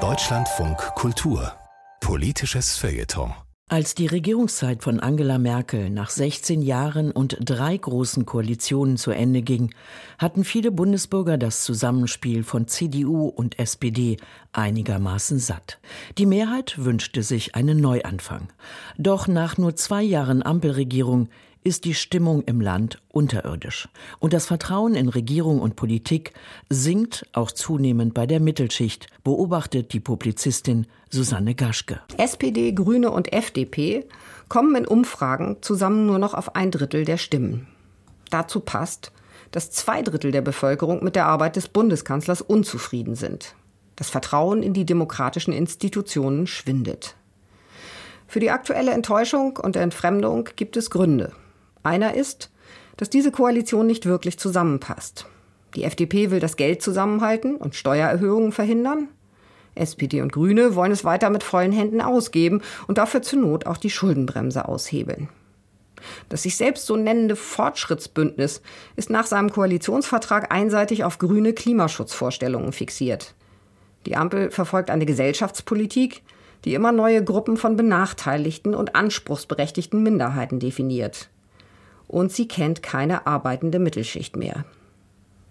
Deutschlandfunk Kultur Politisches Feuilleton als die Regierungszeit von Angela Merkel nach 16 Jahren und drei großen Koalitionen zu Ende ging, hatten viele Bundesbürger das Zusammenspiel von CDU und SPD einigermaßen satt. Die Mehrheit wünschte sich einen Neuanfang. Doch nach nur zwei Jahren Ampelregierung ist die Stimmung im Land unterirdisch. Und das Vertrauen in Regierung und Politik sinkt auch zunehmend bei der Mittelschicht, beobachtet die Publizistin Susanne Gaschke. SPD, Grüne und FDP kommen in Umfragen zusammen nur noch auf ein Drittel der Stimmen. Dazu passt, dass zwei Drittel der Bevölkerung mit der Arbeit des Bundeskanzlers unzufrieden sind. Das Vertrauen in die demokratischen Institutionen schwindet. Für die aktuelle Enttäuschung und Entfremdung gibt es Gründe. Einer ist, dass diese Koalition nicht wirklich zusammenpasst. Die FDP will das Geld zusammenhalten und Steuererhöhungen verhindern. SPD und Grüne wollen es weiter mit vollen Händen ausgeben und dafür zur Not auch die Schuldenbremse aushebeln. Das sich selbst so nennende Fortschrittsbündnis ist nach seinem Koalitionsvertrag einseitig auf grüne Klimaschutzvorstellungen fixiert. Die Ampel verfolgt eine Gesellschaftspolitik, die immer neue Gruppen von benachteiligten und anspruchsberechtigten Minderheiten definiert und sie kennt keine arbeitende Mittelschicht mehr.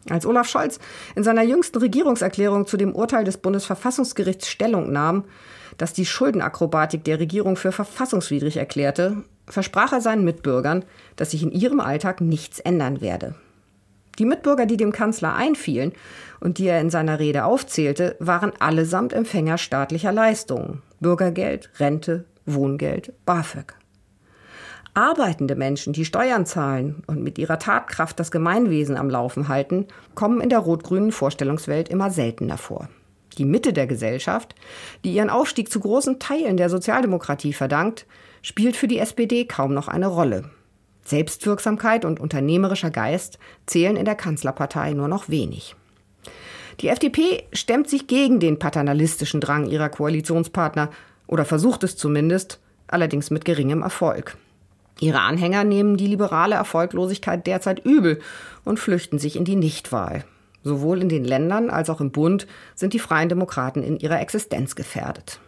Als Olaf Scholz in seiner jüngsten Regierungserklärung zu dem Urteil des Bundesverfassungsgerichts Stellung nahm, das die Schuldenakrobatik der Regierung für verfassungswidrig erklärte, versprach er seinen Mitbürgern, dass sich in ihrem Alltag nichts ändern werde. Die Mitbürger, die dem Kanzler einfielen und die er in seiner Rede aufzählte, waren allesamt Empfänger staatlicher Leistungen Bürgergeld, Rente, Wohngeld, BAföG. Arbeitende Menschen, die Steuern zahlen und mit ihrer Tatkraft das Gemeinwesen am Laufen halten, kommen in der rot-grünen Vorstellungswelt immer seltener vor. Die Mitte der Gesellschaft, die ihren Aufstieg zu großen Teilen der Sozialdemokratie verdankt, spielt für die SPD kaum noch eine Rolle. Selbstwirksamkeit und unternehmerischer Geist zählen in der Kanzlerpartei nur noch wenig. Die FDP stemmt sich gegen den paternalistischen Drang ihrer Koalitionspartner oder versucht es zumindest, allerdings mit geringem Erfolg. Ihre Anhänger nehmen die liberale Erfolglosigkeit derzeit übel und flüchten sich in die Nichtwahl. Sowohl in den Ländern als auch im Bund sind die Freien Demokraten in ihrer Existenz gefährdet.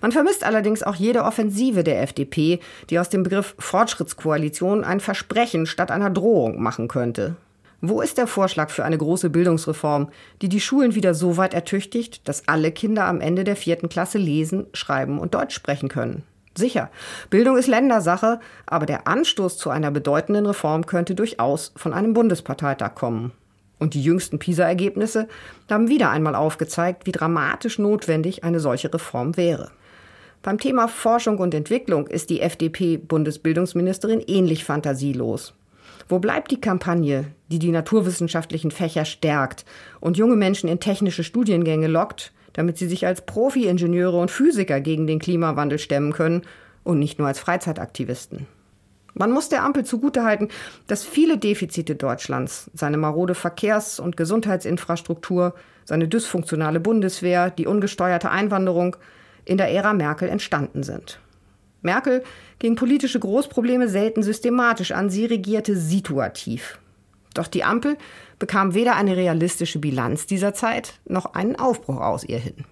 Man vermisst allerdings auch jede Offensive der FDP, die aus dem Begriff Fortschrittskoalition ein Versprechen statt einer Drohung machen könnte. Wo ist der Vorschlag für eine große Bildungsreform, die die Schulen wieder so weit ertüchtigt, dass alle Kinder am Ende der vierten Klasse lesen, schreiben und Deutsch sprechen können? Sicher, Bildung ist Ländersache, aber der Anstoß zu einer bedeutenden Reform könnte durchaus von einem Bundesparteitag kommen. Und die jüngsten PISA-Ergebnisse haben wieder einmal aufgezeigt, wie dramatisch notwendig eine solche Reform wäre. Beim Thema Forschung und Entwicklung ist die FDP-Bundesbildungsministerin ähnlich fantasielos. Wo bleibt die Kampagne, die die naturwissenschaftlichen Fächer stärkt und junge Menschen in technische Studiengänge lockt, damit sie sich als Profi-Ingenieure und Physiker gegen den Klimawandel stemmen können und nicht nur als Freizeitaktivisten. Man muss der Ampel zugutehalten, dass viele Defizite Deutschlands, seine marode Verkehrs- und Gesundheitsinfrastruktur, seine dysfunktionale Bundeswehr, die ungesteuerte Einwanderung in der Ära Merkel entstanden sind. Merkel ging politische Großprobleme selten systematisch an, sie regierte situativ. Doch die Ampel bekam weder eine realistische Bilanz dieser Zeit noch einen Aufbruch aus ihr hin.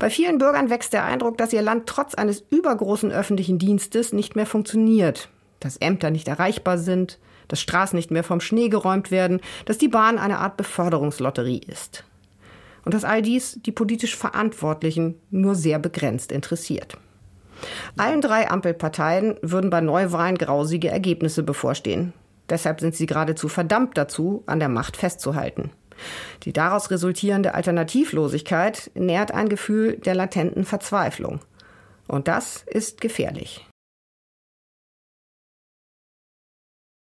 Bei vielen Bürgern wächst der Eindruck, dass ihr Land trotz eines übergroßen öffentlichen Dienstes nicht mehr funktioniert, dass Ämter nicht erreichbar sind, dass Straßen nicht mehr vom Schnee geräumt werden, dass die Bahn eine Art Beförderungslotterie ist. Und dass all dies die politisch Verantwortlichen nur sehr begrenzt interessiert. Allen drei Ampelparteien würden bei Neuwahlen grausige Ergebnisse bevorstehen. Deshalb sind sie geradezu verdammt dazu, an der Macht festzuhalten. Die daraus resultierende Alternativlosigkeit nährt ein Gefühl der latenten Verzweiflung. Und das ist gefährlich.